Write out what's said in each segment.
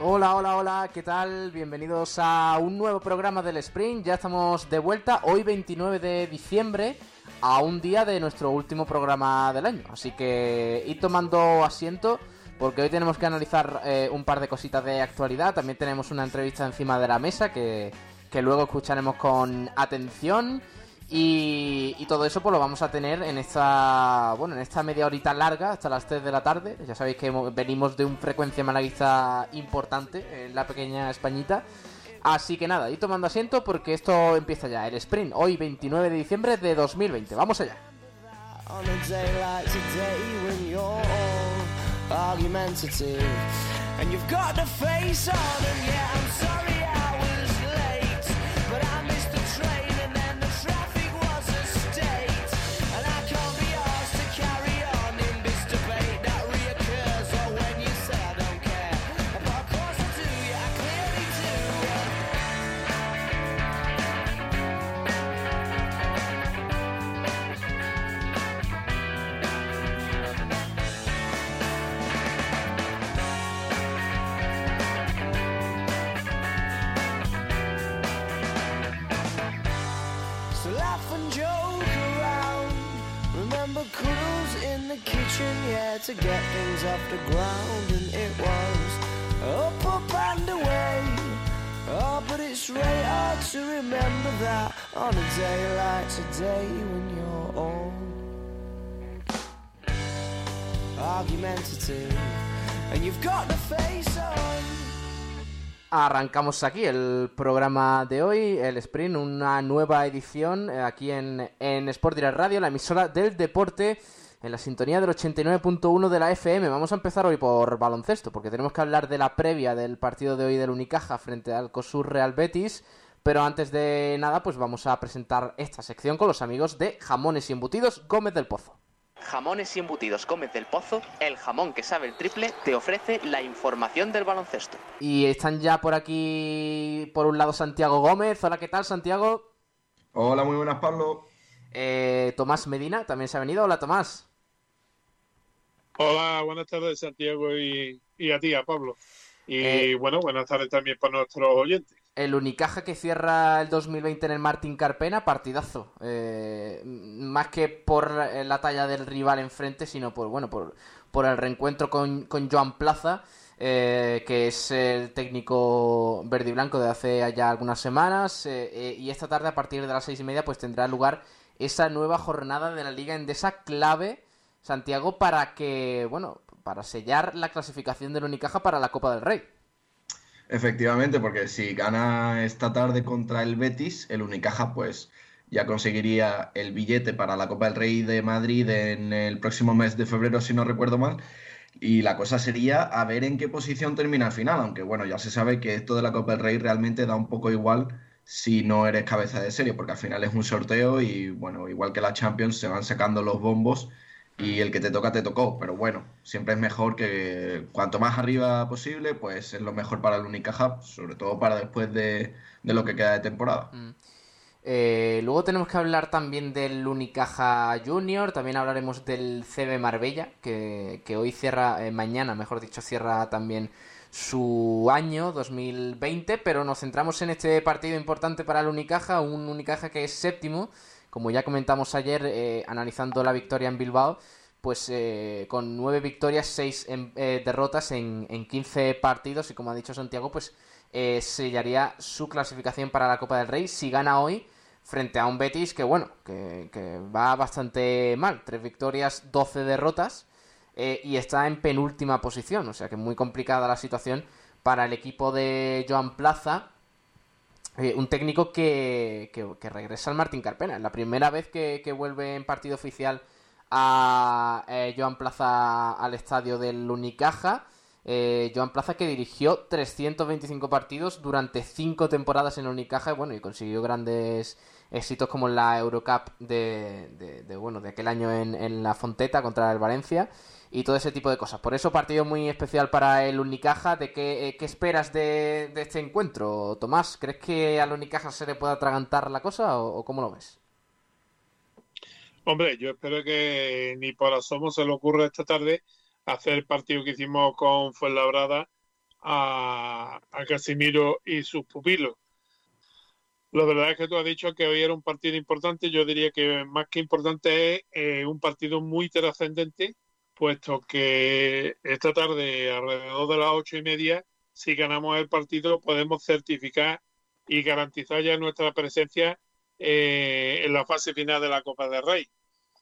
Hola, hola, hola, ¿qué tal? Bienvenidos a un nuevo programa del Sprint. Ya estamos de vuelta hoy 29 de diciembre a un día de nuestro último programa del año. Así que id tomando asiento porque hoy tenemos que analizar eh, un par de cositas de actualidad. También tenemos una entrevista encima de la mesa que, que luego escucharemos con atención. Y, y, todo eso pues lo vamos a tener en esta bueno en esta media horita larga hasta las 3 de la tarde. Ya sabéis que venimos de un frecuencia malaguista importante en la pequeña Españita. Así que nada, y tomando asiento porque esto empieza ya, el sprint, hoy 29 de diciembre de 2020. Vamos allá. And you've got face on. Arrancamos aquí el programa de hoy, el Sprint, una nueva edición eh, aquí en, en Sport Direct Radio, la emisora del deporte en la sintonía del 89.1 de la FM. Vamos a empezar hoy por baloncesto, porque tenemos que hablar de la previa del partido de hoy del Unicaja frente al COSUR Real Betis. Pero antes de nada, pues vamos a presentar esta sección con los amigos de Jamones y Embutidos Gómez del Pozo. Jamones y embutidos Gómez del Pozo, el jamón que sabe el triple, te ofrece la información del baloncesto. Y están ya por aquí, por un lado, Santiago Gómez. Hola, ¿qué tal, Santiago? Hola, muy buenas, Pablo. Eh, Tomás Medina también se ha venido. Hola, Tomás. Hola, buenas tardes Santiago y, a ti, a Pablo. Y eh, bueno, buenas tardes también para nuestros oyentes. El Unicaja que cierra el 2020 en el Martín Carpena, partidazo. Eh, más que por la talla del rival enfrente, sino por bueno por, por el reencuentro con, con Joan Plaza, eh, que es el técnico verde y blanco de hace ya algunas semanas. y esta tarde, a partir de las seis y media, pues tendrá lugar esa nueva jornada de la Liga Endesa clave Santiago, para que, bueno, para sellar la clasificación del Unicaja para la Copa del Rey. Efectivamente, porque si gana esta tarde contra el Betis, el Unicaja pues ya conseguiría el billete para la Copa del Rey de Madrid en el próximo mes de febrero, si no recuerdo mal. Y la cosa sería a ver en qué posición termina el final, aunque bueno, ya se sabe que esto de la Copa del Rey realmente da un poco igual si no eres cabeza de serie, porque al final es un sorteo y bueno, igual que la Champions se van sacando los bombos y el que te toca te tocó, pero bueno, siempre es mejor que cuanto más arriba posible, pues es lo mejor para el Unicaja, sobre todo para después de, lo que queda de temporada. Mm. Eh, luego tenemos que hablar también del Unicaja Junior, también hablaremos del CB Marbella, que, hoy cierra, eh, mañana mejor dicho, cierra también su año 2020, pero nos centramos en este partido importante para el Unicaja, un Unicaja que es séptimo como ya comentamos ayer, eh, analizando la victoria en Bilbao, pues eh, con nueve victorias, seis eh, derrotas en, en 15 partidos y como ha dicho Santiago, pues sellaría su clasificación para la Copa del Rey si gana hoy frente a un Betis que bueno, que, que va bastante mal, tres victorias, 12 derrotas y está en penúltima posición, o sea que muy complicada la situación para el equipo de Joan Plaza eh, un técnico que, que, regresa al Martín Carpena. La primera vez que, vuelve en partido oficial a eh, Joan Plaza al estadio del Unicaja. Eh, Joan Plaza que dirigió 325 partidos durante 5 temporadas en Unicaja bueno, y consiguió grandes éxitos como la Eurocup de, de, bueno, de aquel año en, en, la Fonteta contra el Valencia y todo ese tipo de cosas. Por eso partido muy especial para el Unicaja. ¿De qué, eh, esperas de, este encuentro, Tomás? ¿Crees que al Unicaja se le pueda atragantar la cosa o, cómo lo ves? Hombre, yo espero que ni por asomo se le ocurra esta tarde hacer el partido que hicimos con Fuenlabrada a, a Casimiro y sus pupilos. La verdad es que tú has dicho que hoy era un partido importante. Yo diría que más que importante es eh, un partido muy trascendente puesto que esta tarde, alrededor de las ocho y media, si ganamos el partido, podemos certificar y garantizar ya nuestra presencia eh, en la fase final de la Copa del Rey.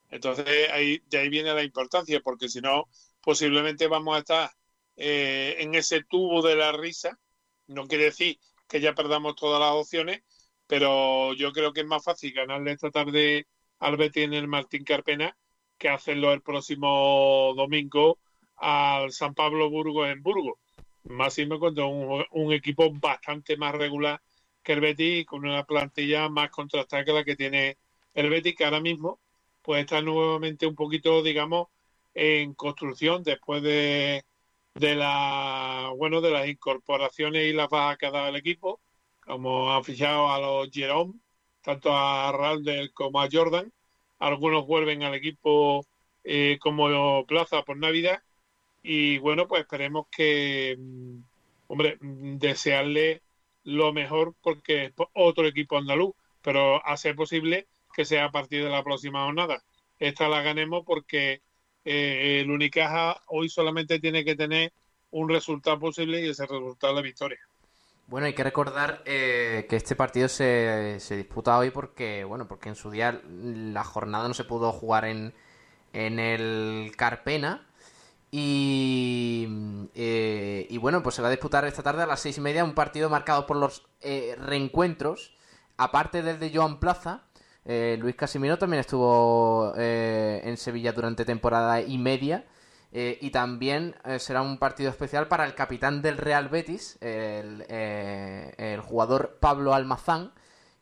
Entonces, ahí, de ahí viene la importancia, porque si no, posiblemente vamos a estar eh, en ese tubo de la risa. No quiere decir que ya perdamos todas las opciones, pero yo creo que es más fácil ganarle esta tarde al Betis en el Martín Carpena que hacerlo el próximo domingo al San Pablo Burgos en Burgos. Más me contra un, un, equipo bastante más regular que el Betis con una plantilla más contrastada que la que tiene el Betis, que ahora mismo pues está nuevamente un poquito, digamos, en construcción después de, de la bueno de las incorporaciones y las bajas que ha dado el equipo, como han fichado a los Jerome, tanto a Ralder como a Jordan, algunos vuelven al equipo eh, como plaza por Navidad y bueno, pues esperemos que, mm, hombre, mm, desearle lo mejor porque es otro equipo andaluz, pero hace posible que sea a partir de la próxima jornada. Esta la ganemos porque eh, el Unicaja hoy solamente tiene que tener un resultado posible y ese resultado es la victoria. Bueno, hay que recordar eh, que este partido se, se, disputa hoy porque, bueno, porque en su día la jornada no se pudo jugar en, en el Carpena. Y, eh, y bueno, pues se va a disputar esta tarde a las seis y media un partido marcado por los eh, reencuentros, aparte del de Joan Plaza. Luis Casimiro también estuvo en Sevilla durante temporada y media. Eh, y también eh, será un partido especial para el capitán del Real Betis, el, eh, el jugador Pablo Almazán,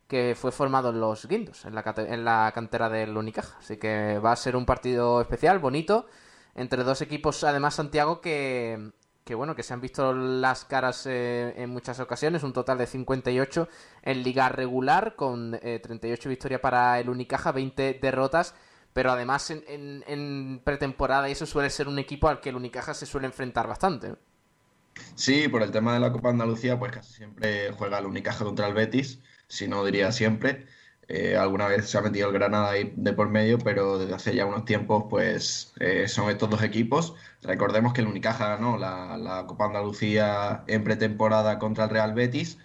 que fue formado en los Guindos, en la, en la cantera del Unicaja. Así que va a ser un partido especial, bonito, entre dos equipos, además Santiago, que, que bueno, que se han visto las caras en muchas ocasiones, un total de 58 en liga regular, con 38 victorias para el Unicaja, 20 derrotas pero además en, pretemporada eso suele ser un equipo al que el Unicaja se suele enfrentar bastante. Sí, por el tema de la Copa Andalucía, pues casi siempre juega el Unicaja contra el Betis, si no diría siempre. Eh, alguna vez se ha metido el Granada ahí de por medio, pero desde hace ya unos tiempos, pues eh, son estos dos equipos. Recordemos que el Unicaja ganó la, la Copa Andalucía en pretemporada contra el Real Betis,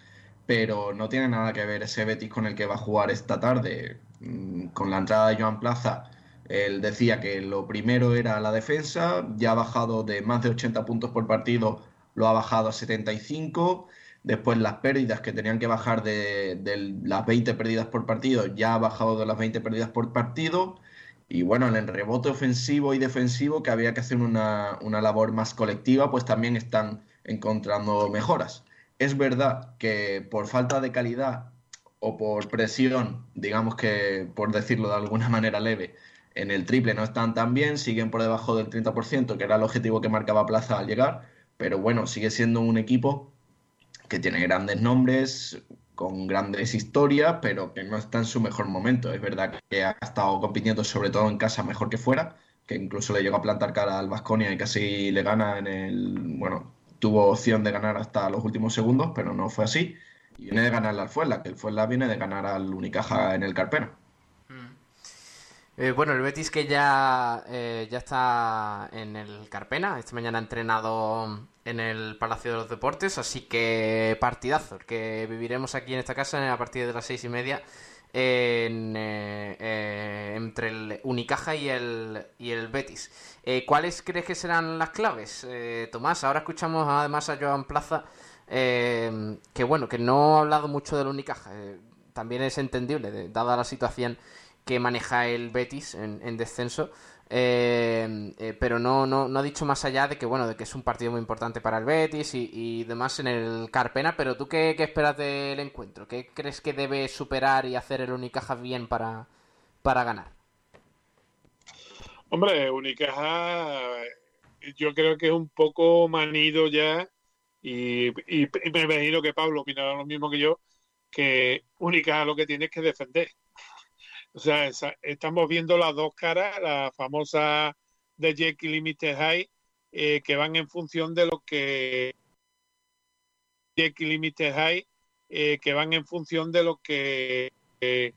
pero no tiene nada que ver ese Betis con el que va a jugar esta tarde. Mm, con la entrada de Joan Plaza, él decía que lo primero era la defensa, ya ha bajado de más de 80 puntos por partido, lo ha bajado a 75. Después las pérdidas que tenían que bajar de, las 20 pérdidas por partido, ya ha bajado de las 20 pérdidas por partido. Y bueno, en el rebote ofensivo y defensivo, que había que hacer una, una labor más colectiva, pues también están encontrando mejoras. Es verdad que por falta de calidad o por presión, digamos que por decirlo de alguna manera leve, en el triple no están tan bien, siguen por debajo del 30%, que era el objetivo que marcaba Plaza al llegar, pero bueno, sigue siendo un equipo que tiene grandes nombres, con grandes historias, pero que no está en su mejor momento. Es verdad que ha estado compitiendo sobre todo en casa mejor que fuera, que incluso le llegó a plantar cara al Vasconia y casi le gana en el, bueno, tuvo opción de ganar hasta los últimos segundos, pero no fue así. Y viene de ganar al Fuenla, que el Fuenla viene de ganar al Unicaja en el Carpena. Eh, bueno, el Betis que ya, eh, ya está en el Carpena, esta mañana ha entrenado en el Palacio de los Deportes, así que partidazo, que viviremos aquí en esta casa a partir de las seis y media eh, entre el Unicaja y el, y el Betis. ¿Cuáles crees que serán las claves, Tomás? Ahora escuchamos además a Joan Plaza eh, que bueno, que no ha hablado mucho del Unicaja. Eh, también es entendible, dada la situación que maneja el Betis en, descenso. Eh, pero no, no, no, ha dicho más allá de que bueno de que es un partido muy importante para el Betis y, demás en el Carpena pero tú qué, qué, esperas del encuentro qué crees que debe superar y hacer el Unicaja bien para, para ganar hombre Unicaja yo creo que es un poco manido ya y, me imagino que Pablo opinará lo mismo que yo, que única lo que tiene es que defender. O sea, estamos viendo las dos caras, la famosa de Jekyll y. Hyde, eh, que van en función de lo que Jekyll y Mr. Hyde, eh, que van en función de lo que eh,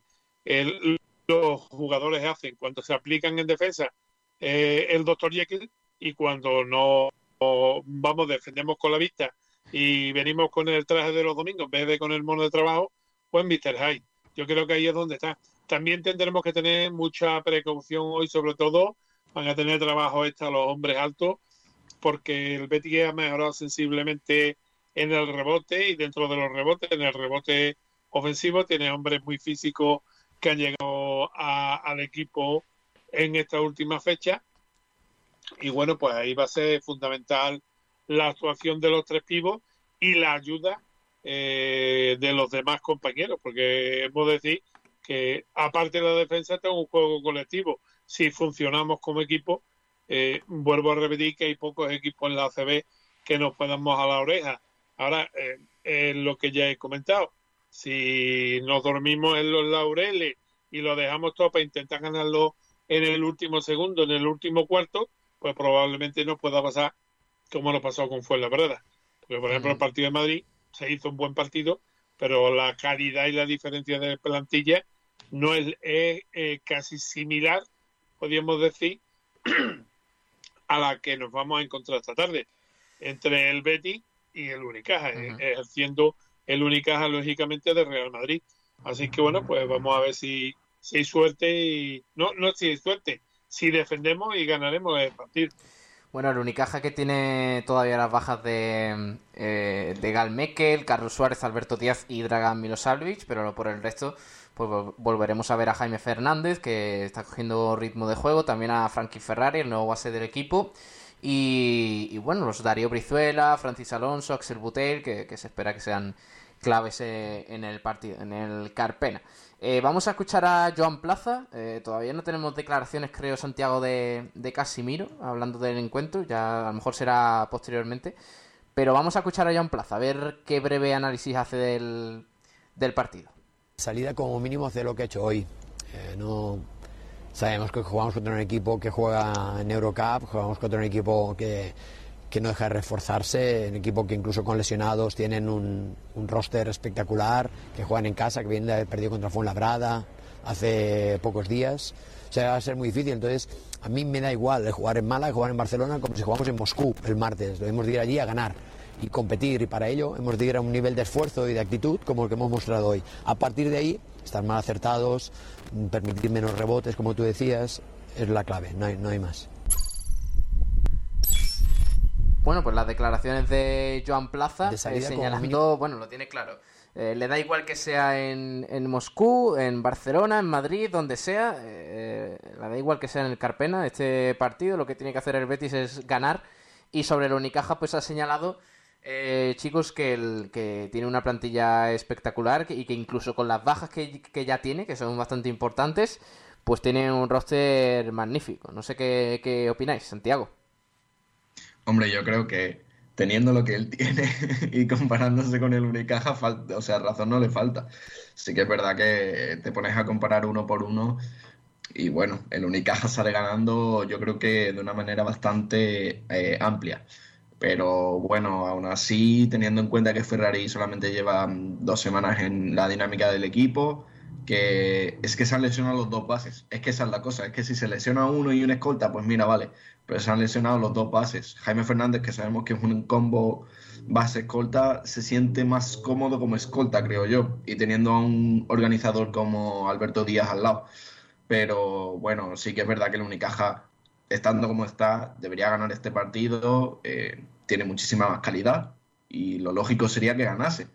los jugadores hacen. Cuando se aplican en defensa, el doctor Jekyll y cuando no vamos, defendemos con la vista y venimos con el traje de los domingos en vez de con el mono de trabajo, pues Mr. High. Yo creo que ahí es donde está. También tendremos que tener mucha precaución hoy, sobre todo, van a tener trabajo extra los hombres altos, porque el Betis ha mejorado sensiblemente en el rebote y dentro de los rebotes, en el rebote ofensivo, tiene hombres muy físicos que han llegado al equipo en esta última fecha. Y bueno, pues ahí va a ser fundamental la actuación de los tres pivos y la ayuda eh, de los demás compañeros, porque hemos de decir que aparte de la defensa tengo un juego colectivo. Si funcionamos como equipo, eh, vuelvo a repetir que hay pocos equipos en la ACB que nos puedan mojar la oreja. Ahora, eh, es lo que ya he comentado, si nos dormimos en los laureles y lo dejamos todo para intentar ganarlo en el último segundo, en el último cuarto, pues probablemente no pueda pasar como lo pasó con Fuenlabrada. Porque, por ejemplo, el partido de Madrid se hizo un buen partido, pero la calidad y la diferencia de plantilla no es, eh, casi similar, podríamos decir, a la que nos vamos a encontrar esta tarde entre el Betty y el Unicaja, eh, ejerciendo el Unicaja lógicamente de Real Madrid. Así que bueno, pues vamos a ver si, si hay suerte y no, no si hay suerte, si defendemos y ganaremos el partido. Bueno, el Unicaja que tiene todavía las bajas de, eh, de Gal Mekel, Carlos Suárez, Alberto Díaz y Dragan Milosavljevic, pero por el resto pues volveremos a ver a Jaime Fernández que está cogiendo ritmo de juego, también a Frankie Ferrari, el nuevo base del equipo. Y, bueno, los Darío Brizuela, Francis Alonso, Axel Butel, que, se espera que sean claves eh, en el partido, en el Carpena. Eh, vamos a escuchar a Joan Plaza. Eh, todavía no tenemos declaraciones, creo, Santiago, de, de, Casimiro, hablando del encuentro. Ya a lo mejor será posteriormente. Pero vamos a escuchar a Joan Plaza, a ver qué breve análisis hace del, del partido. Salida como mínimo hace lo que ha hecho hoy. Eh, no Sabemos que jugamos contra un equipo que juega en Eurocup, jugamos contra un equipo que que no deja de reforzarse, un equipo que incluso con lesionados tienen un, roster espectacular, que juegan en casa, que vienen de haber perdido contra Fuenlabrada hace pocos días. O sea, va a ser muy difícil. Entonces, a mí me da igual de jugar en Málaga, jugar en Barcelona, como si jugamos en Moscú el martes. Debemos de ir allí a ganar y competir. Y para ello hemos de ir a un nivel de esfuerzo y de actitud como el que hemos mostrado hoy. A partir de ahí, estar más acertados, permitir menos rebotes, como tú decías, es la clave, no hay, no hay más. Bueno, pues las declaraciones de Joan Plaza eh, señalando, bueno, lo tiene claro. Eh, le da igual que sea en, en, Moscú, en Barcelona, en Madrid, donde sea. Eh, le da igual que sea en el Carpena, este partido. Lo que tiene que hacer el Betis es ganar. Y sobre el Unicaja, pues ha señalado, chicos, que, el, que tiene una plantilla espectacular y que incluso con las bajas que, que ya tiene, que son bastante importantes, pues tiene un roster magnífico. No sé qué, qué opináis, Santiago. Hombre, yo creo que teniendo lo que él tiene y comparándose con el Unicaja, o sea, razón no le falta. Sí que es verdad que te pones a comparar uno por uno y bueno, el Unicaja sale ganando yo creo que de una manera bastante eh, amplia. Pero bueno, aún así, teniendo en cuenta que Ferrari solamente lleva dos semanas en la dinámica del equipo, que es que se han lesionado los dos bases. Es que esa es la cosa, es que si se lesiona uno y un escolta, pues mira, vale, pero se han lesionado los dos bases. Jaime Fernández, que sabemos que es un combo base-escolta, se siente más cómodo como escolta, creo yo, y teniendo a un organizador como Alberto Díaz al lado. Pero bueno, sí que es verdad que el Unicaja, estando como está, debería ganar este partido, eh, tiene muchísima más calidad, y lo lógico sería que ganase.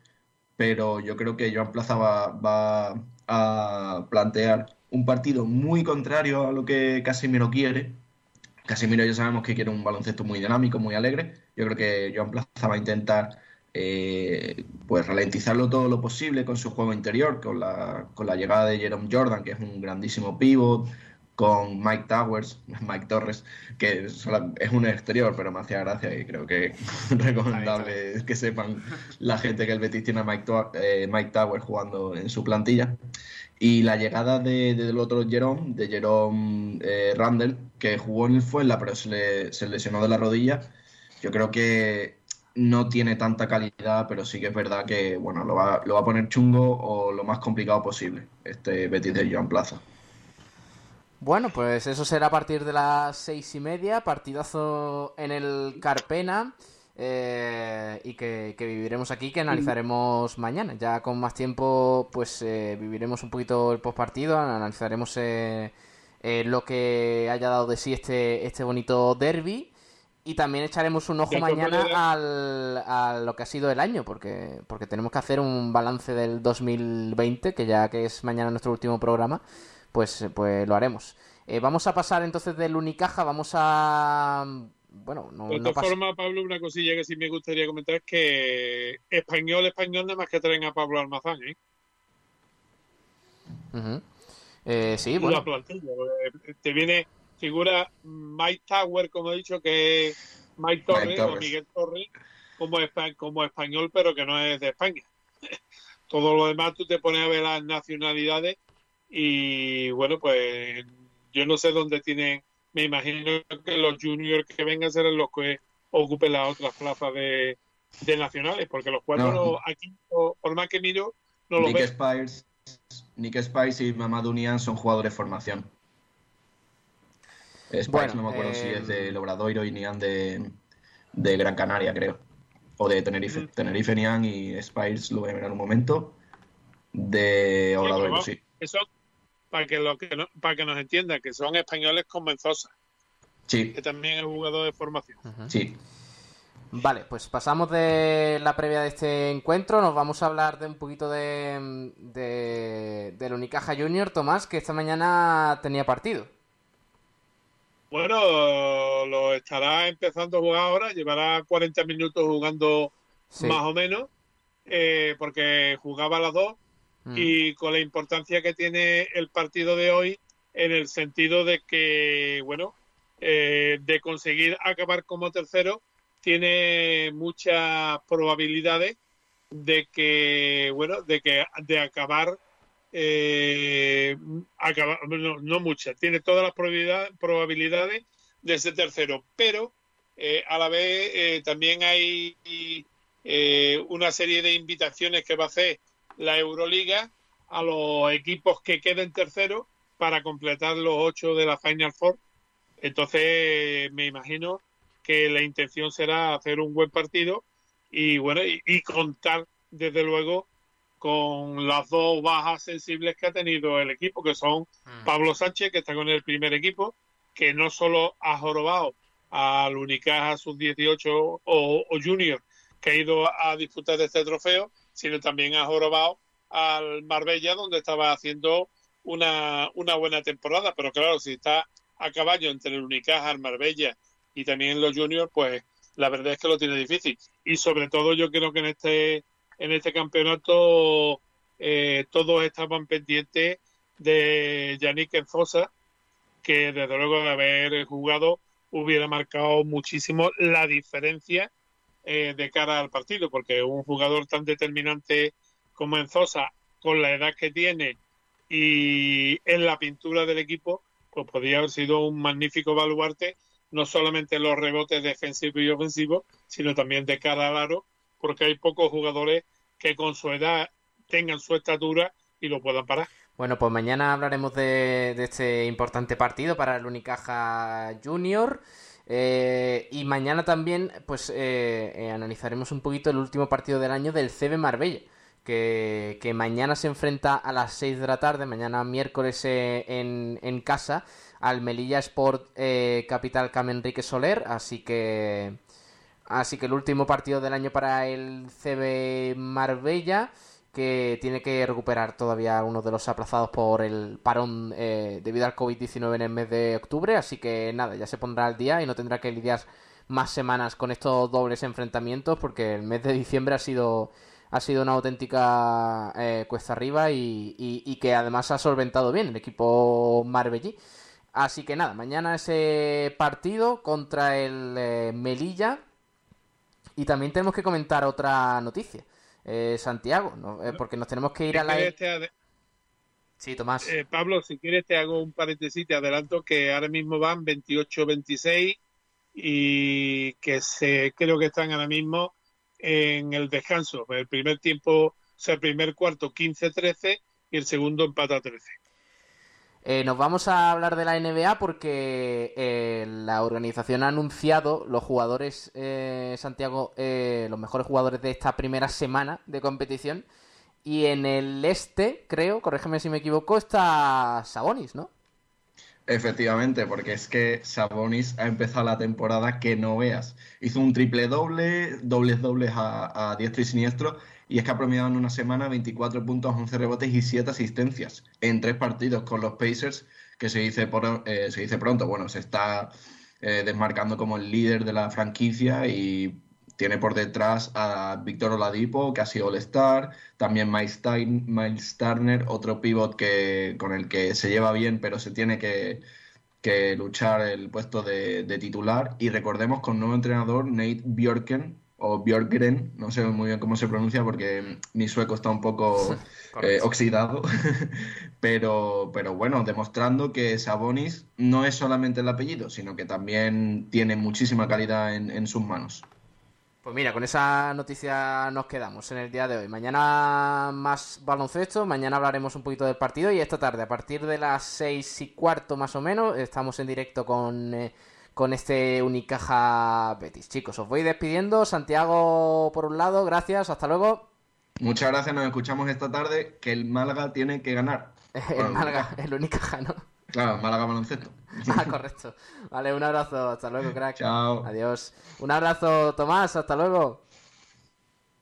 Pero yo creo que Joan Plaza va, a plantear un partido muy contrario a lo que Casemiro quiere. Casemiro ya sabemos que quiere un baloncesto muy dinámico, muy alegre. Yo creo que Joan Plaza va a intentar eh, pues ralentizarlo todo lo posible con su juego interior, con la, con la llegada de Jerome Jordan, que es un grandísimo pivot, con Mike Towers, Mike Torres, que es un exterior, pero me hacía gracia y creo que es recomendable que sepan la gente que el Betis tiene a Mike, eh, Mike Towers jugando en su plantilla. Y la llegada de, del otro Jerome, de Jerome eh, Randall, que jugó en el Fuenla, pero se, se lesionó de la rodilla, yo creo que no tiene tanta calidad, pero sí que es verdad que bueno, lo va, lo va a poner chungo o lo más complicado posible, este Betis de Joan Plaza. Bueno, pues eso será a partir de las seis y media, partidazo en el Carpena. Eh, y que, viviremos aquí, que analizaremos mañana. Ya con más tiempo, pues eh, viviremos un poquito el postpartido, analizaremos eh, lo que haya dado de sí este, este bonito derby. Y también echaremos un ojo mañana al, a lo que ha sido el año, porque, porque tenemos que hacer un balance del 2020, que ya que es mañana nuestro último programa, pues, pues lo haremos. Eh, vamos a pasar entonces del Unicaja, vamos a... Bueno, no, De todas formas, Pablo, una cosilla que sí me gustaría comentar es que español, español, nada más que traen a Pablo Almazán, ¿eh? eh sí, bueno. te viene figura Mike Tower, como he dicho, que es Mike Torres, o Miguel Torres, como, como español, pero que no es de España. Todo lo demás tú te pones a ver las nacionalidades y bueno, pues yo no sé dónde tienen, me imagino que los juniors que vengan serán los que ocupen las otras plazas de, nacionales, porque los cuatro aquí, por más que miro, no los Nick Spires, Nick Spice y Mamadou Nian son jugadores de formación. Spires no me acuerdo si es de Lobradoiro y Nian de, de Gran Canaria, creo. O de Tenerife. Tenerife, Nian y Spires lo voy a ver en un momento. De Obradoiro, sí para que, lo que para que nos entiendan, que son españoles con Menzosa. Sí. Que también es jugador de formación. Sí. Vale, pues pasamos de la previa de este encuentro, nos vamos a hablar de un poquito de, de del Unicaja Junior, Tomás, que esta mañana tenía partido. Bueno, lo estará empezando a jugar ahora, llevará 40 minutos jugando más o menos, eh, porque jugaba a las dos Mm. y con la importancia que tiene el partido de hoy en el sentido de que, bueno, eh, de conseguir acabar como tercero, tiene muchas probabilidades de que, bueno, de que de acabar, eh, no, muchas, tiene todas las probabilidades, de ser tercero, pero eh, a la vez también hay una serie de invitaciones que va a hacer la Euroliga a los equipos que queden terceros para completar los ocho de la Final Four. Entonces, me imagino que la intención será hacer un buen partido y bueno, y, contar desde luego con las dos bajas sensibles que ha tenido el equipo, que son mm. Pablo Sánchez, que está con el primer equipo, que no solo ha jorobado al Unicaja sub-18 o, o Junior, que ha ido a disputar este trofeo, sino también ha jorobado al Marbella, donde estaba haciendo una, una buena temporada. Pero claro, si está a caballo entre el Unicaja, el Marbella y también los Juniors, pues la verdad es que lo tiene difícil. Y sobre todo yo creo que en este, en este campeonato eh, todos estaban pendientes de Yannick Enzosa, que desde luego de haber jugado hubiera marcado muchísimo la diferencia eh, de cara al partido, porque un jugador tan determinante como Enzosa, con la edad que tiene y en la pintura del equipo, pues podría haber sido un magnífico baluarte, no solamente en los rebotes defensivos y ofensivos, sino también de cara al aro, porque hay pocos jugadores que con su edad tengan su estatura y lo puedan parar. Bueno, pues mañana hablaremos de, de este importante partido para el Unicaja Junior. Eh, y mañana también, pues, eh, eh, analizaremos un poquito el último partido del año del CB Marbella. Que, mañana se enfrenta a las 6 de la tarde, mañana miércoles en, en, casa, al Melilla Sport Capital Cam Enrique Soler. Así que, Así que el último partido del año para el CB Marbella, que tiene que recuperar todavía uno de los aplazados por el parón eh, debido al COVID-19 en el mes de octubre. Así que nada, ya se pondrá al día y no tendrá que lidiar más semanas con estos dobles enfrentamientos porque el mes de diciembre ha sido ha sido una auténtica eh, cuesta arriba y, que además ha solventado bien el equipo Marbellí. Así que nada, mañana ese partido contra el eh, Melilla. Y también tenemos que comentar otra noticia. Eh, Santiago, porque nos tenemos que ir a la... Sí, Tomás. Pablo, si quieres te hago un paréntesis, te adelanto que ahora mismo van 28-26 y que se creo que están ahora mismo en el descanso. El primer tiempo, o sea, el primer cuarto 15-13 y el segundo empata 13. Eh, nos vamos a hablar de la NBA porque eh, la organización ha anunciado los jugadores, eh, Santiago, los mejores jugadores de esta primera semana de competición. Y en el este, creo, corrígeme si me equivoco, está Sabonis, ¿no? Efectivamente, porque es que Sabonis ha empezado la temporada que no veas. Hizo un triple doble, dobles dobles a, diestro y siniestro, y es que ha promediado en una semana 24 puntos, 11 rebotes y 7 asistencias en tres partidos con los Pacers, que se dice, eh, se dice pronto. Bueno, se está eh, desmarcando como el líder de la franquicia y tiene por detrás a Víctor Oladipo, que ha sido All-Star, también Miles, Turner, otro pivot que, con el que se lleva bien, pero se tiene que, luchar el puesto de, titular. Y recordemos con nuevo entrenador, Nate Bjorken, o Björkgren, no sé muy bien cómo se pronuncia porque mi sueco está un poco eh, oxidado, pero, pero bueno, demostrando que Sabonis no es solamente el apellido, sino que también tiene muchísima calidad en sus manos. Pues mira, con esa noticia nos quedamos en el día de hoy. Mañana más baloncesto, mañana hablaremos un poquito del partido y esta tarde, a partir de las seis y cuarto más o menos, estamos en directo con, eh, con este Unicaja Betis. Chicos, os voy despidiendo. Santiago, por un lado, gracias, hasta luego. Muchas gracias, nos escuchamos esta tarde, que el Málaga tiene que ganar. el Málaga, el Unicaja, ¿no? Claro, Málaga baloncesto. Ah, correcto. Vale, un abrazo. Hasta luego, crack. Chao. Adiós. Un abrazo, Tomás. Hasta luego.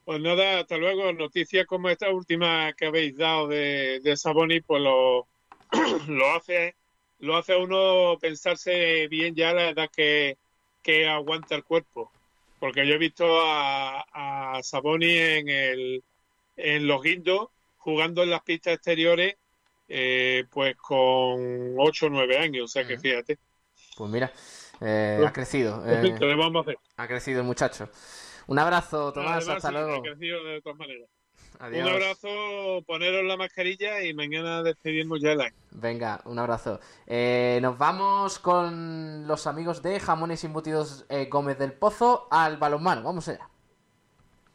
Pues nada, hasta luego. Noticias como esta última que habéis dado de, de Saboni, pues lo, lo hace lo hace uno pensarse bien ya la edad que, que aguanta el cuerpo. Porque yo he visto a, a Saboni en, el, en los guindos jugando en las pistas exteriores eh, pues con 8 o 9 años, o sea que fíjate. Pues mira, eh, ha crecido. Eh, ¿Qué vamos a hacer? Ha crecido el muchacho. Un abrazo, Tomás, hasta luego. Ha crecido de todas maneras. Un abrazo, poneros la mascarilla y mañana despedimos ya el año. Venga, un abrazo. Eh, nos vamos con los amigos de Jamones Embutidos Gómez del Pozo al balonmano. Vamos allá.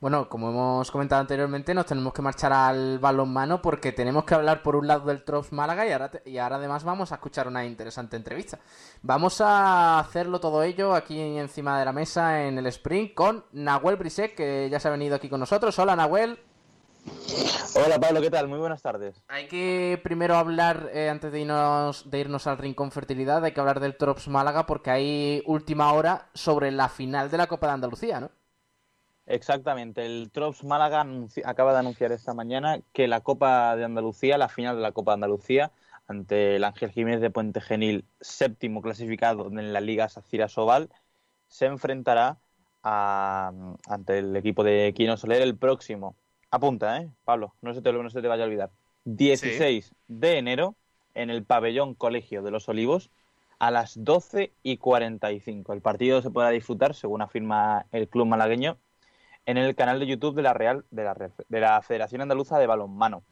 Bueno, como hemos comentado anteriormente, nos tenemos que marchar al balonmano porque tenemos que hablar por un lado del Trops Málaga y ahora, y ahora además vamos a escuchar una interesante entrevista. Vamos a hacerlo todo ello aquí encima de la mesa en el sprint con Nahuel Brisek, que ya se ha venido aquí con nosotros. Hola Nahuel. Hola Pablo, ¿qué tal? Muy buenas tardes. Hay que primero hablar, eh, antes de irnos, de irnos al Rincón Fertilidad, hay que hablar del Trops Málaga porque hay última hora sobre la final de la Copa de Andalucía, ¿no? Exactamente, el Trops Málaga acaba de anunciar esta mañana que la Copa de Andalucía, la final de la Copa de Andalucía, ante el Ángel Jiménez de Puente Genil, séptimo clasificado en la Liga Sacira Sobal, se enfrentará ante el equipo de Quino Soler el próximo. Apunta, ¿eh? Pablo, no se te, no se te vaya a olvidar. 16 de enero en el pabellón Colegio de los Olivos a las 12 y 45. El partido se podrá disfrutar, según afirma el club malagueño, en el canal de YouTube de la Real de la, de la Federación Andaluza de Balonmano.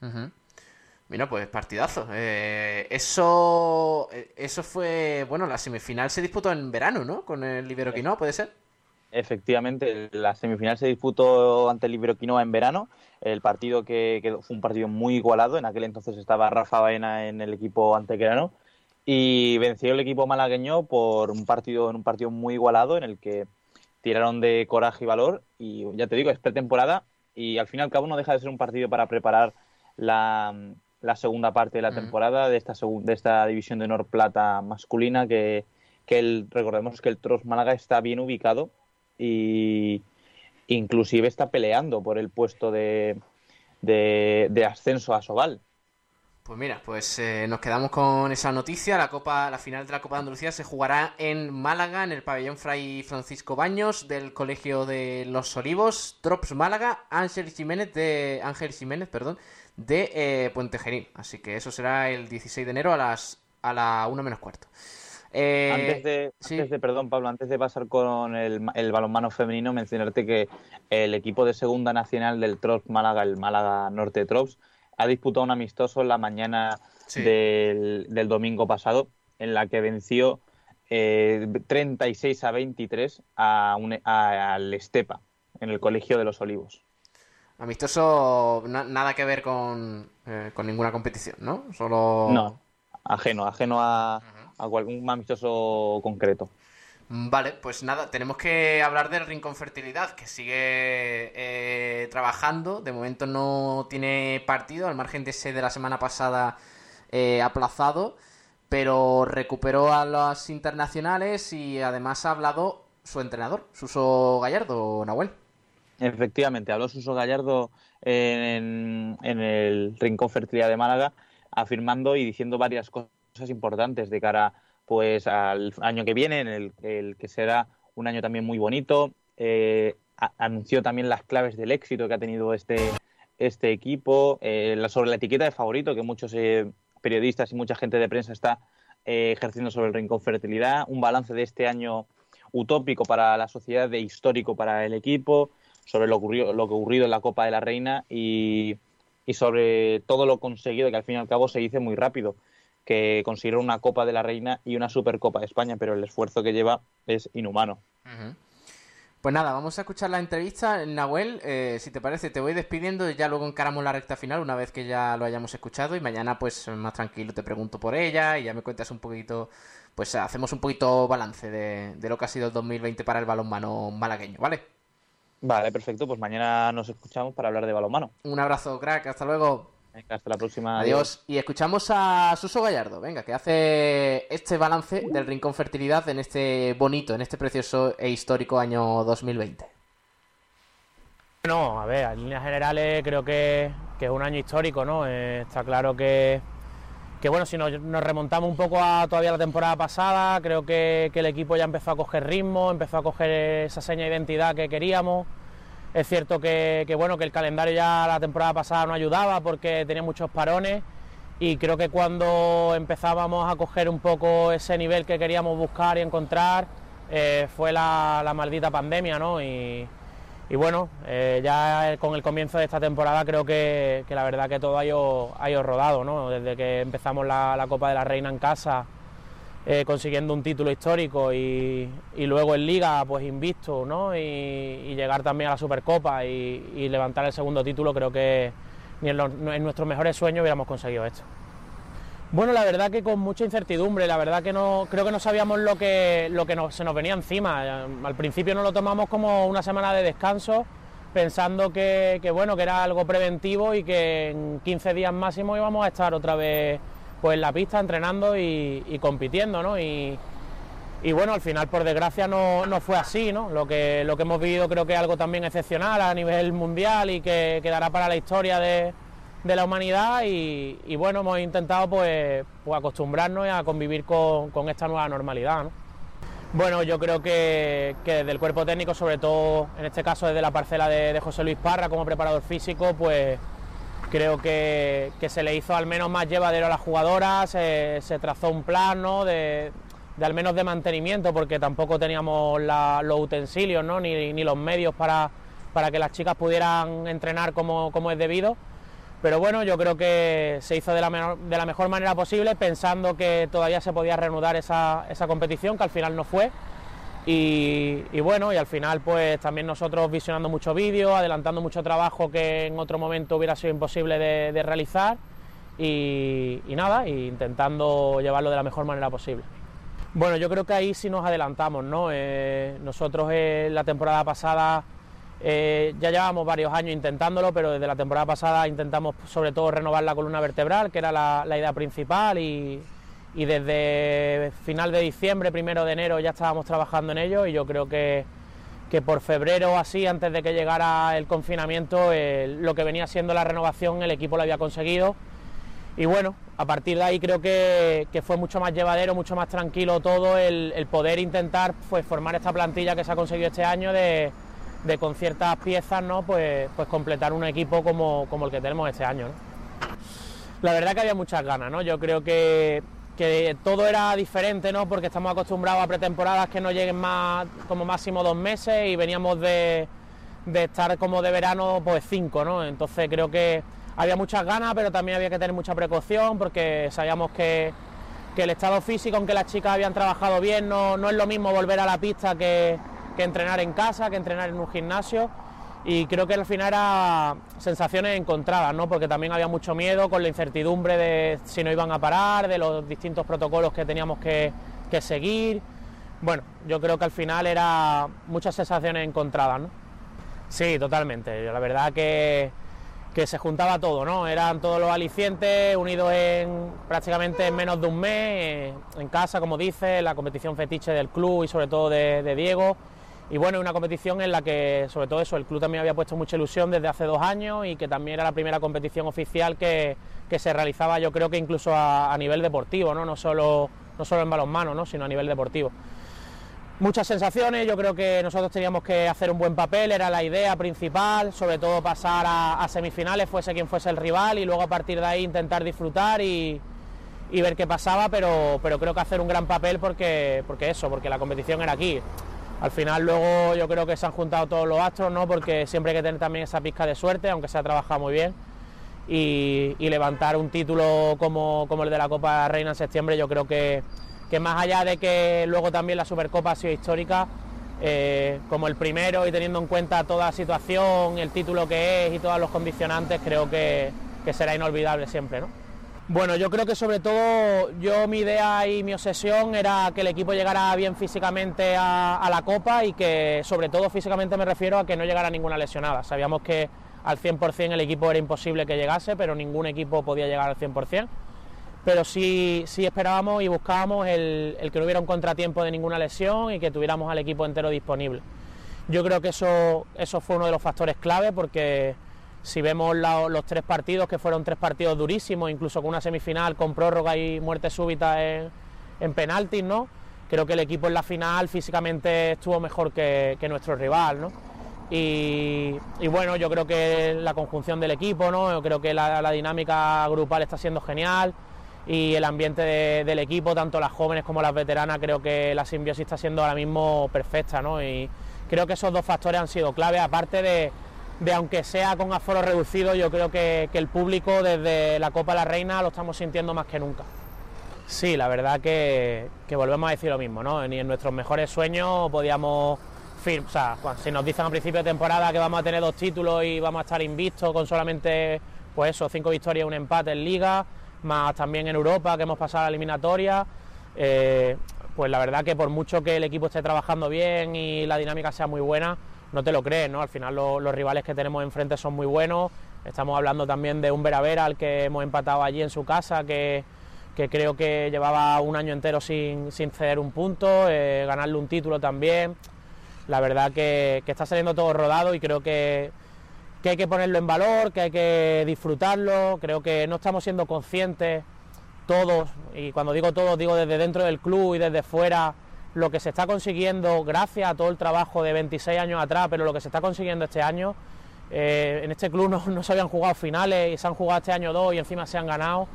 Mira, pues partidazo. Eh, eso, eh, eso fue, bueno, la semifinal se disputó en verano, ¿no? Con el Iberoquinoa, ¿puede ser? Efectivamente, la semifinal se disputó ante el Iberoquinoa en verano. El partido que, fue un partido muy igualado. En aquel entonces estaba Rafa Baena en el equipo antequerano y venció el equipo malagueño por un partido en un partido muy igualado en el que tiraron de coraje y valor y ya te digo, es pretemporada y al fin y al cabo no deja de ser un partido para preparar la, la segunda parte de la temporada de esta, de esta división de honor plata masculina que, que el, recordemos que el Tros Málaga está bien ubicado y inclusive está peleando por el puesto de, de, ascenso a Sobal. Pues mira, pues eh, nos quedamos con esa noticia. La Copa, la final de la Copa de Andalucía se jugará en Málaga, en el pabellón Fray Francisco Baños del Colegio de los Olivos, Trops Málaga, Ángel Jiménez de Ángel Jiménez, perdón, de eh, Puente Genil. Así que eso será el 16 de enero a las a la 1 menos cuarto. Eh, antes, de, antes, de, perdón Pablo, antes de pasar con el, el, balonmano femenino, mencionarte que el equipo de segunda nacional del Trops Málaga, el Málaga Norte Trops, ha disputado un amistoso en la mañana del, domingo pasado, en la que venció eh, 36 a 23 a al Estepa, en el Colegio de los Olivos. Amistoso, nada que ver con, eh, con, ninguna competición, ¿no? Solo. No, ajeno, ajeno a, a algún amistoso concreto. Vale, pues nada, tenemos que hablar del Rincón Fertilidad, que sigue eh, trabajando. De momento no tiene partido, al margen de ese de la semana pasada eh, aplazado, pero recuperó a los internacionales y además ha hablado su entrenador, Suso Gallardo, Nahuel. Efectivamente, habló Suso Gallardo en, en el Rincón Fertilidad de Málaga, afirmando y diciendo varias cosas importantes de cara a pues al año que viene, en el, que será un año también muy bonito. Eh, anunció también las claves del éxito que ha tenido este, este equipo, eh, sobre la etiqueta de favorito que muchos eh, periodistas y mucha gente de prensa está ejerciendo sobre el Rincón Fertilidad, un balance de este año utópico para la sociedad, de histórico para el equipo, sobre lo, ocurrido, lo que ocurrido en la Copa de la Reina y, y sobre todo lo conseguido, que al fin y al cabo se dice muy rápido que consiguieron una Copa de la Reina y una Supercopa de España, pero el esfuerzo que lleva es inhumano. Pues nada, vamos a escuchar la entrevista. Nahuel, eh, si te parece, te voy despidiendo y ya luego encaramos la recta final una vez que ya lo hayamos escuchado y mañana pues más tranquilo te pregunto por ella y ya me cuentas un poquito, pues hacemos un poquito balance de, de lo que ha sido el 2020 para el balonmano malagueño, ¿vale? Vale, perfecto, pues mañana nos escuchamos para hablar de balonmano. Un abrazo, crack, hasta luego hasta la próxima. Adiós. Y escuchamos a Suso Gallardo, venga, que hace este balance del Rincón Fertilidad en este bonito, en este precioso e histórico año 2020. Bueno, a ver, en líneas generales creo que, es un año histórico, ¿no? Eh, está claro que, que bueno, si nos, remontamos un poco a todavía la temporada pasada, creo que, que el equipo ya empezó a coger ritmo, empezó a coger esa seña de identidad que queríamos. Es cierto que, bueno, que el calendario ya la temporada pasada no ayudaba porque tenía muchos parones y creo que cuando empezábamos a coger un poco ese nivel que queríamos buscar y encontrar eh, fue la, maldita pandemia, ¿no? Y, bueno, eh, ya con el comienzo de esta temporada creo que, la verdad que todo ha ido, ha rodado, ¿no? Desde que empezamos la Copa de la Reina en casa eh, consiguiendo un título histórico y, luego en Liga pues invisto ¿no? y, llegar también a la Supercopa y, levantar el segundo título, creo que ni en, nuestros mejores sueños hubiéramos conseguido esto. Bueno, la verdad que con mucha incertidumbre, la verdad que no creo que no sabíamos lo que, lo que se nos venía encima. Al principio nos lo tomamos como una semana de descanso, pensando que, que, bueno, que era algo preventivo y que en 15 días máximo íbamos a estar otra vez pues en la pista entrenando y, compitiendo, ¿no? Y, bueno, al final por desgracia no, fue así, ¿no? Lo que, lo que hemos vivido creo que es algo también excepcional a nivel mundial y que quedará para la historia de, la humanidad y, bueno, hemos intentado pues, pues acostumbrarnos a convivir con, esta nueva normalidad, ¿no? Bueno, yo creo que, desde el cuerpo técnico, sobre todo en este caso desde la parcela de, de José Luis Parra como preparador físico, pues creo que, se le hizo al menos más llevadero a las jugadoras, se, trazó un plan de, al menos de mantenimiento, porque tampoco teníamos los utensilios ¿no? ni, ni, los medios para, para, que las chicas pudieran entrenar como, como, es debido. Pero bueno, yo creo que se hizo de la, de la mejor manera posible, pensando que todavía se podía reanudar esa, esa competición, que al final no fue. Y, bueno, y al final pues también nosotros visionando mucho vídeo, adelantando mucho trabajo que en otro momento hubiera sido imposible de, realizar y, nada, intentando llevarlo de la mejor manera posible. Bueno, yo creo que ahí sí nos adelantamos, ¿no? Eh, nosotros en la temporada pasada eh, ya llevábamos varios años intentándolo, pero desde la temporada pasada intentamos sobre todo renovar la columna vertebral, que era la idea principal, y, y desde final de diciembre, primero de enero ya estábamos trabajando en ello y yo creo que, por febrero así, antes de que llegara el confinamiento, lo que venía siendo la renovación el equipo lo había conseguido y bueno, a partir de ahí creo que, fue mucho más llevadero, mucho más tranquilo todo el, poder intentar pues, formar esta plantilla que se ha conseguido este año de, con ciertas piezas, ¿no? Pues, pues completar un equipo como, como el que tenemos este año. La verdad que había muchas ganas, ¿no? Yo creo que que todo era diferente, ¿no? Porque estamos acostumbrados a pretemporadas que no lleguen más como máximo dos meses y veníamos de, estar como de verano pues cinco, ¿no? Entonces creo que había muchas ganas, pero también había que tener mucha precaución porque sabíamos que, el estado físico, aunque las chicas habían trabajado bien, no, no es lo mismo volver a la pista que, que entrenar en casa, que entrenar en un gimnasio y creo que al final era sensaciones encontradas, ¿no? porque también había mucho miedo con la incertidumbre de si no iban a parar, de los distintos protocolos que teníamos que, seguir. Bueno, yo creo que al final era muchas sensaciones encontradas. ¿no? Sí, totalmente. La verdad que, que se juntaba todo, ¿no? Eran todos los alicientes unidos en prácticamente en menos de un mes, en casa, como dice, la competición fetiche del club y sobre todo de, de Diego y bueno, una competición en la que, sobre todo eso, el club también había puesto mucha ilusión desde hace dos años y que también era la primera competición oficial que, se realizaba, yo creo que incluso a, nivel deportivo, ¿no? No, solo, no solo en balonmano, ¿no? sino a nivel deportivo. Muchas sensaciones, yo creo que nosotros teníamos que hacer un buen papel, era la idea principal, sobre todo pasar a, semifinales, fuese quien fuese el rival, y luego a partir de ahí intentar disfrutar y, y ver qué pasaba, pero, pero creo que hacer un gran papel porque, porque eso, porque la competición era aquí al final luego yo creo que se han juntado todos los astros, ¿no? Porque siempre hay que tener también esa pizca de suerte, aunque se ha trabajado muy bien. Y, levantar un título como, el de la Copa Reina en septiembre, yo creo que, más allá de que luego también la Supercopa ha sido histórica, eh, como el primero y teniendo en cuenta toda la situación, el título que es y todos los condicionantes, creo que, que será inolvidable siempre, ¿no? Bueno, yo creo que sobre todo yo mi idea y mi obsesión era que el equipo llegara bien físicamente a, la Copa y que sobre todo físicamente me refiero a que no llegara ninguna lesionada. Sabíamos que al 100% el equipo era imposible que llegase, pero ningún equipo podía llegar al 100%. Pero sí, sí esperábamos y buscábamos el, el que no hubiera un contratiempo de ninguna lesión y que tuviéramos al equipo entero disponible. Yo creo que eso, eso fue uno de los factores clave porque si vemos los tres partidos, que fueron tres partidos durísimos, incluso con una semifinal con prórroga y muerte súbita en, en penaltis, ¿no? Creo que el equipo en la final físicamente estuvo mejor que, nuestro rival, ¿no? Y, bueno, yo creo que la conjunción del equipo, ¿no? Yo creo que la, dinámica grupal está siendo genial y el ambiente del equipo, tanto las jóvenes como las veteranas, creo que la simbiosis está siendo ahora mismo perfecta, ¿no? Y creo que esos dos factores han sido clave, aparte de, de aunque sea con aforo reducido, yo creo que, el público desde la Copa la Reina lo estamos sintiendo más que nunca. Sí, la verdad que, volvemos a decir lo mismo, ¿no? Ni en nuestros mejores sueños podíamos o sea, si nos dicen a principio de temporada que vamos a tener dos títulos y vamos a estar invictos con solamente, pues eso, cinco victorias y un empate en Liga, más también en Europa, que hemos pasado a la eliminatoria, eh, pues la verdad que por mucho que el equipo esté trabajando bien y la dinámica sea muy buena, no te lo crees, ¿no? Al final los rivales que tenemos enfrente son muy buenos. Estamos hablando también de un Vera Vera al que hemos empatado allí en su casa, que, creo que llevaba un año entero sin, ceder un punto, eh, ganarle un título también. La verdad que, está saliendo todo rodado y creo que, que hay que ponerlo en valor, que hay que disfrutarlo. Creo que no estamos siendo conscientes todos, y cuando digo todos, digo desde dentro del club y desde fuera, lo que se está consiguiendo gracias a todo el trabajo de 26 años atrás, pero lo que se está consiguiendo este año, eh, en este club no, se habían jugado finales y se han jugado este año dos y encima se han ganado.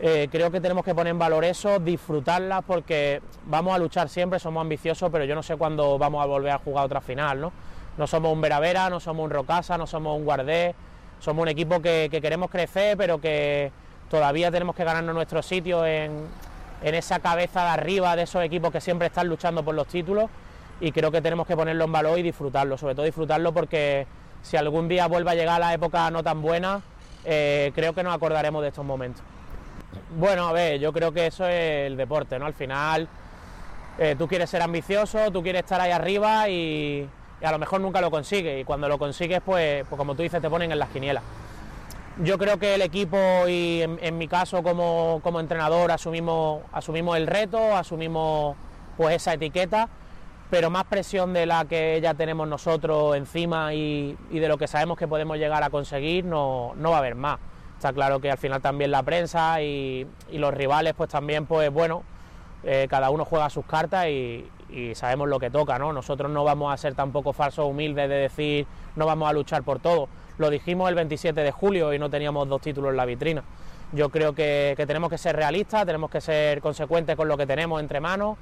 eh, creo que tenemos que poner en valor eso, disfrutarlas porque vamos a luchar siempre, somos ambiciosos, pero yo no sé cuándo vamos a volver a jugar otra final, ¿no? No somos un Veravera, no somos un Rocasa, no somos un Guardé, somos un equipo que, queremos crecer, pero que todavía tenemos que ganarnos nuestro sitio en, en esa cabeza de arriba de esos equipos que siempre están luchando por los títulos y creo que tenemos que ponerlo en valor y disfrutarlo, sobre todo disfrutarlo porque si algún día vuelve a llegar la época no tan buena, eh, creo que nos acordaremos de estos momentos. Bueno, a ver, yo creo que eso es el deporte, ¿no? Al final eh, tú quieres ser ambicioso, tú quieres estar ahí arriba y, a lo mejor nunca lo consigues y cuando lo consigues, pues, pues, como tú dices, te ponen en las quinielas. Yo creo que el equipo y en, mi caso como, entrenador asumimos, asumimos el reto, asumimos pues esa etiqueta, pero más presión de la que ya tenemos nosotros encima y, de lo que sabemos que podemos llegar a conseguir no, no va a haber más. Está claro que al final también la prensa y, los rivales, pues también, pues bueno, eh, cada uno juega sus cartas y, sabemos lo que toca, ¿no? Nosotros no vamos a ser tampoco falsos humildes de decir no vamos a luchar por todo. Lo dijimos el 27 de julio y no teníamos dos títulos en la vitrina. Yo creo que, tenemos que ser realistas, tenemos que ser consecuentes con lo que tenemos entre manos,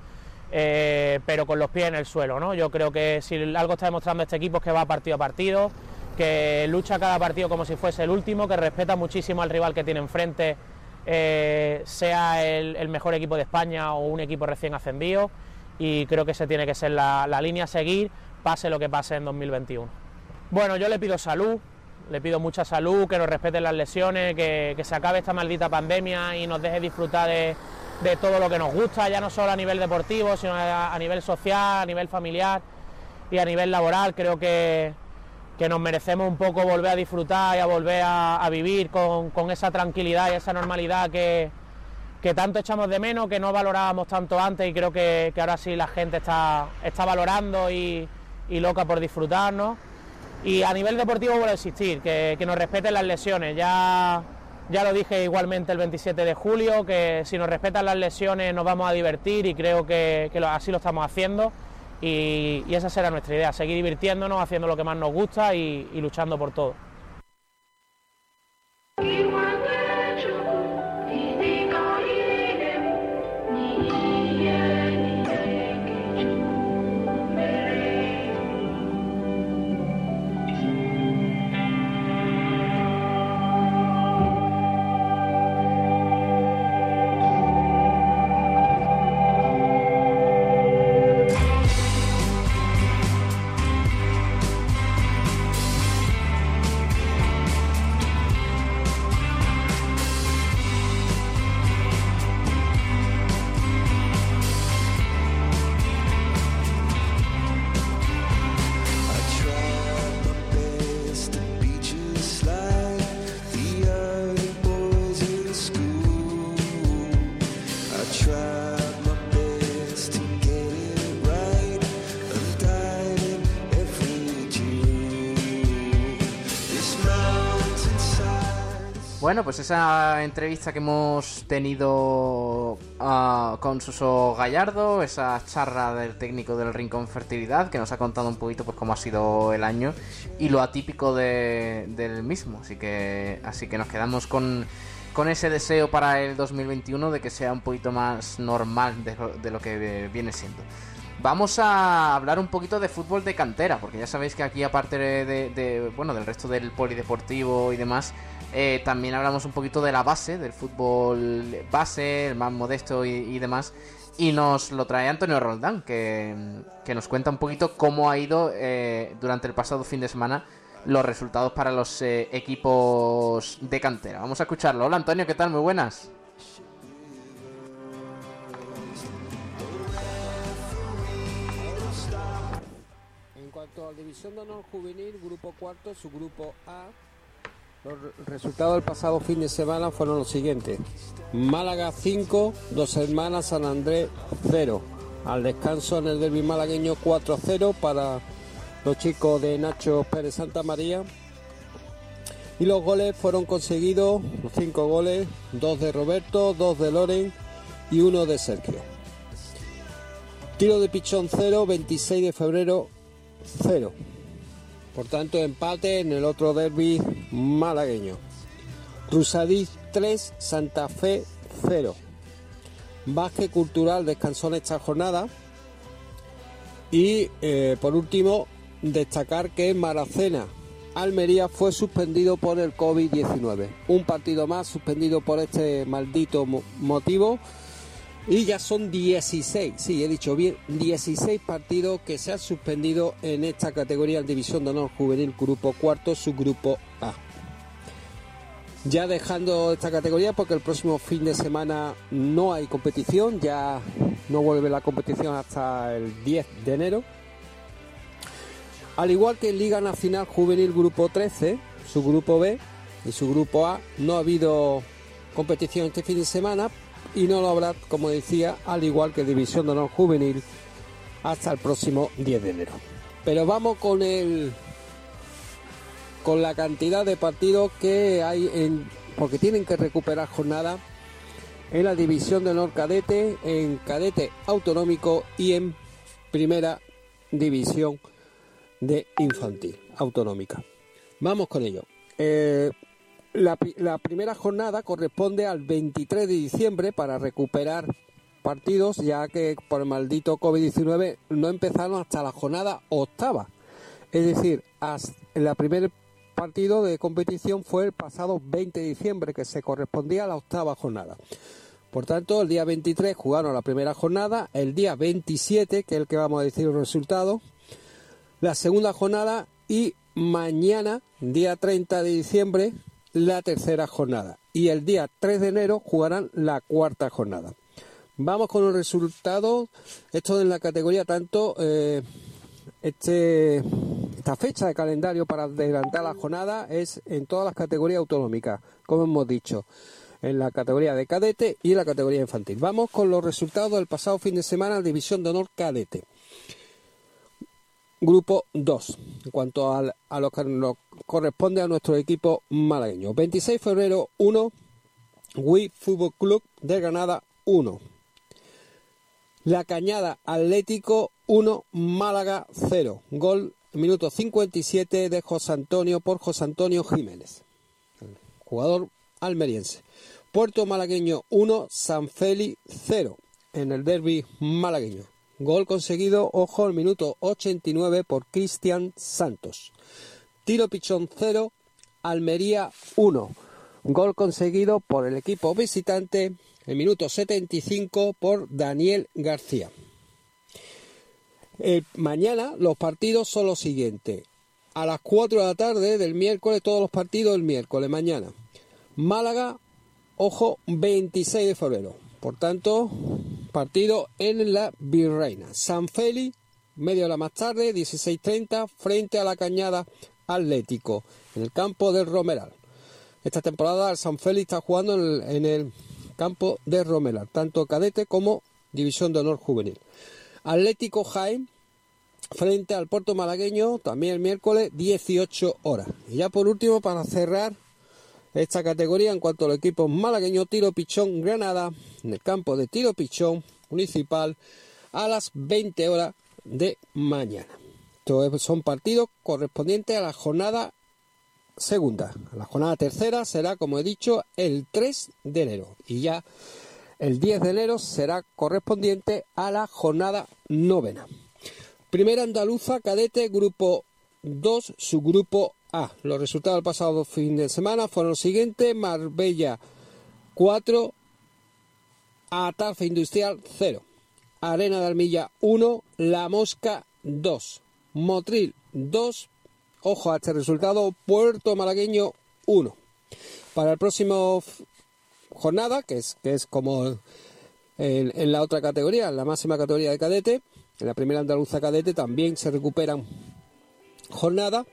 eh, pero con los pies en el suelo, ¿no? Yo creo que si algo está demostrando este equipo es que va partido a partido, que lucha cada partido como si fuese el último, que respeta muchísimo al rival que tiene enfrente, eh, sea el, mejor equipo de España o un equipo recién ascendido, y creo que esa tiene que ser la, línea a seguir, pase lo que pase en 2021. Bueno, yo le pido salud, le pido mucha salud, que nos respeten las lesiones, que, se acabe esta maldita pandemia y nos deje disfrutar de, todo lo que nos gusta, ya no solo a nivel deportivo, sino a nivel social, a nivel familiar y a nivel laboral. Creo que, que nos merecemos un poco volver a disfrutar y a volver a, vivir con, esa tranquilidad y esa normalidad que, tanto echamos de menos, que no valorábamos tanto antes y creo que, ahora sí la gente está, está valorando y, loca por disfrutarnos. Y a nivel deportivo a existir, que, nos respeten las lesiones. Ya, ya lo dije igualmente el 27 de julio, que si nos respetan las lesiones nos vamos a divertir y creo que, así lo estamos haciendo y, esa será nuestra idea, seguir divirtiéndonos, haciendo lo que más nos gusta y luchando por todo. Bueno, pues esa entrevista que hemos tenido ah, con Suso Gallardo, esa charla del técnico del Rincón Fertilidad, que nos ha contado un poquito pues cómo ha sido el año y lo atípico del mismo. Así que, así que nos quedamos con, ese deseo para el 2021 de que sea un poquito más normal de, lo que viene siendo. Vamos a hablar un poquito de fútbol de cantera, porque ya sabéis que aquí aparte de bueno, del resto del polideportivo y demás, eh, también hablamos un poquito de la base, del fútbol base, el más modesto y, demás. Y nos lo trae Antonio Roldán, que, nos cuenta un poquito cómo ha ido eh, durante el pasado fin de semana los resultados para los eh, equipos de cantera. Vamos a escucharlo. Hola Antonio, ¿qué tal? Muy buenas. En cuanto a la división de honor juvenil, grupo cuarto, su grupo A los resultados del pasado fin de semana fueron los siguientes. Málaga 5, Dos Hermanas San Andrés 0. Al descanso en el derby malagueño 4-0 para los chicos de Nacho Pérez Santa María. Y los goles fueron conseguidos, los cinco goles, dos de Roberto, dos de Loren y uno de Sergio. Tiro de pichón 0, 26 de febrero 0. Por tanto, empate en el otro derby malagueño. Rusadí 3, Santa Fe 0. Básquet Cultural descansó en esta jornada. Y eh, por último, destacar que Maracena Almería fue suspendido por el COVID-19. Un partido más suspendido por este maldito motivo. Y ya son 16, sí, he dicho bien, 16 partidos que se han suspendido en esta categoría en División de Honor Juvenil Grupo Cuarto, subgrupo A. Ya dejando esta categoría porque el próximo fin de semana no hay competición, ya no vuelve la competición hasta el 10 de enero. Al igual que en Liga Nacional Juvenil Grupo 13, su grupo B y su grupo A, no ha habido competición este fin de semana y no lo habrá, como decía, al igual que División de Honor Juvenil hasta el próximo 10 de enero. Pero vamos con el con la cantidad de partidos que hay en porque tienen que recuperar jornada en la División de Honor Cadete, en Cadete Autonómico y en Primera División de Infantil Autonómica. Vamos con ello. Eh, la, primera jornada corresponde al 23 de diciembre para recuperar partidos, ya que por el maldito COVID-19 no empezaron hasta la jornada octava. Es decir, el primer partido de competición fue el pasado 20 de diciembre, que se correspondía a la octava jornada. Por tanto, el día 23 jugaron la primera jornada, el día 27, que es el que vamos a decir el resultado, la segunda jornada y mañana, día 30 de diciembre, la tercera jornada. Y el día 3 de enero jugarán la cuarta jornada. Vamos con los resultados. Esto en la categoría tanto eh, este, esta fecha de calendario para adelantar la jornada es en todas las categorías autonómicas, como hemos dicho, en la categoría de cadete y en la categoría infantil. Vamos con los resultados del pasado fin de semana División de Honor Cadete. Grupo 2, en cuanto a, lo que nos corresponde a nuestro equipo malagueño. 26 de febrero 1, Wii Fútbol Club de Granada 1. La Cañada Atlético 1, Málaga 0. Gol minuto 57 de José Antonio por José Antonio Jiménez, jugador almeriense. Puerto Malagueño 1, San Feli 0 en el derby malagueño. Gol conseguido, ojo, al minuto 89 por Cristian Santos. Tiro Pichón 0, Almería 1. Gol conseguido por el equipo visitante el minuto 75 por Daniel García. mañana los partidos son los siguientes. A las 4 de la tarde del miércoles, todos los partidos el miércoles, mañana. Málaga, ojo, 26 de febrero. Por tanto, partido en la Virreina. San Feli, media hora más tarde, 16.30, frente a la Cañada Atlético, en el campo del Romeral. Esta temporada el San Feli está jugando en el, campo de Romeral, tanto cadete como división de honor juvenil. Atlético Jaime, frente al Puerto Malagueño, también el miércoles, 18 horas. Y ya por último, para cerrar esta categoría en cuanto al equipo malagueño Tiro Pichón Granada en el campo de Tiro Pichón Municipal a las 20 horas de mañana. Estos son partidos correspondientes a la jornada segunda. La jornada tercera será, como he dicho, el 3 de enero y ya el 10 de enero será correspondiente a la jornada novena. Primera andaluza, cadete, grupo 2, subgrupo Ah, los resultados del pasado fin de semana fueron los siguientes: Marbella 4, Atarfe Industrial 0, Arena de Almilla 1, La Mosca 2, Motril 2, ojo a este resultado, Puerto Malagueño 1. Para el próximo jornada, que es, que es como en, en, la otra categoría, en la máxima categoría de cadete, en la primera andaluza cadete también se recuperan jornada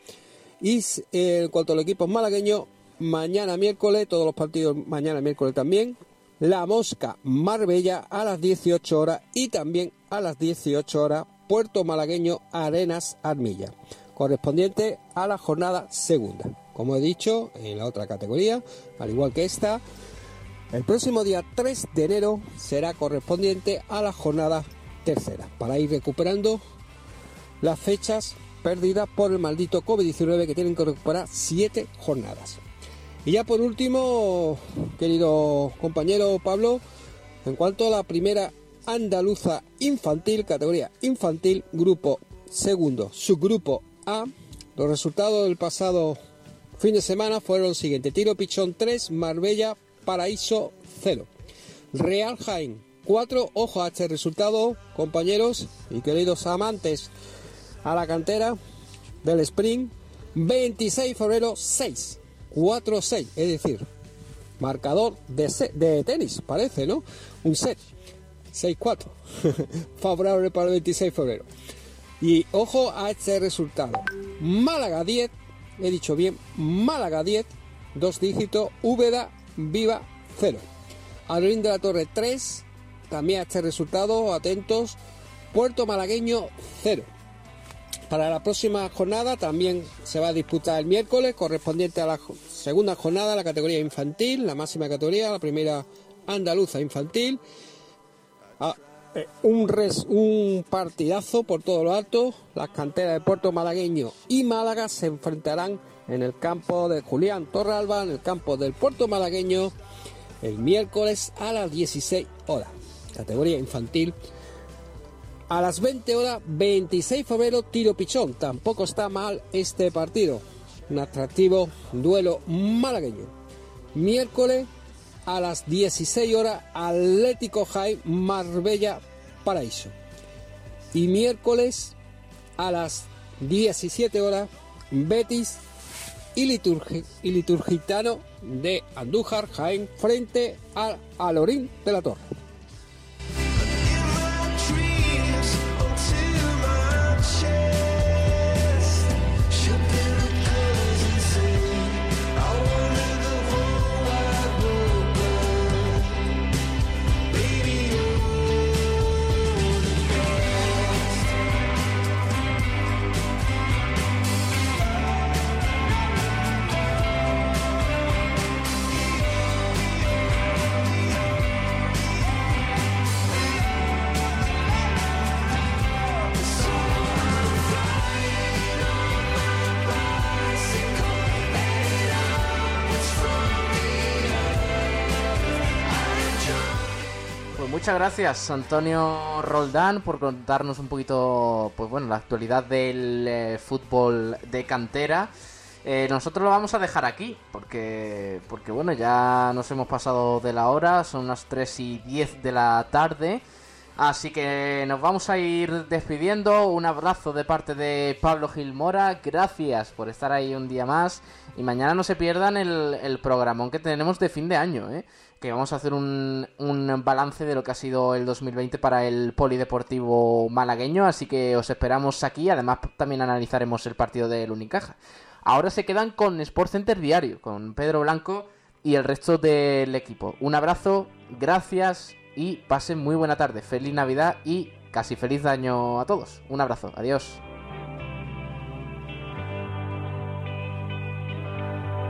y eh, en cuanto al equipo malagueño, mañana miércoles, todos los partidos mañana miércoles también, La Mosca Marbella a las 18 horas y también a las 18 horas Puerto Malagueño Arenas Armilla, correspondiente a la jornada segunda. Como he dicho, en la otra categoría, al igual que esta, el próximo día 3 de enero será correspondiente a la jornada tercera, para ir recuperando las fechas perdida por el maldito COVID-19 que tienen que recuperar siete jornadas. Y ya por último, querido compañero Pablo, en cuanto a la primera andaluza infantil, categoría infantil, grupo segundo, subgrupo A, los resultados del pasado fin de semana fueron los siguientes. Tiro Pichón 3, Marbella, Paraíso 0. Real Jaén 4, ojo a este resultado, compañeros y queridos amantes a la cantera del Spring, 26 de febrero 6, 4-6, es decir, marcador de, de tenis, parece, ¿no? Un set, 6-4, favorable para el 26 de febrero. Y ojo a este resultado, Málaga 10, he dicho bien, Málaga 10, dos dígitos, Úbeda Viva 0. Adelín de la Torre 3, también a este resultado, atentos, Puerto Malagueño 0. Para la próxima jornada también se va a disputar el miércoles, correspondiente a la segunda jornada, la categoría infantil, la máxima categoría, la primera andaluza infantil. Ah, eh, un, res, un partidazo por todo lo alto. Las canteras de Puerto Malagueño y Málaga se enfrentarán en el campo de Julián Torralba, en el campo del Puerto Malagueño, el miércoles a las 16 horas. Categoría infantil a las 20 horas, 26 de febrero, tiro pichón. Tampoco está mal este partido. Un atractivo duelo malagueño. Miércoles a las 16 horas, Atlético High Marbella Paraíso. Y miércoles a las 17 horas, Betis y, Liturgitano de Andújar Jaén frente al Alorín de la Torre. Muchas gracias Antonio Roldán por contarnos un poquito, pues bueno, la actualidad del eh, fútbol de cantera. Eh, nosotros lo vamos a dejar aquí porque, porque bueno, ya nos hemos pasado de la hora, son unas 3 y 10 de la tarde. Así que nos vamos a ir despidiendo. Un abrazo de parte de Pablo Gilmora. Gracias por estar ahí un día más. Y mañana no se pierdan el, el programón que tenemos de fin de año, ¿eh? que vamos a hacer un, un, balance de lo que ha sido el 2020 para el polideportivo malagueño, así que os esperamos aquí, además también analizaremos el partido del Unicaja. Ahora se quedan con Sport Center Diario, con Pedro Blanco y el resto del equipo. Un abrazo, gracias y pasen muy buena tarde, feliz Navidad y casi feliz año a todos. Un abrazo, adiós.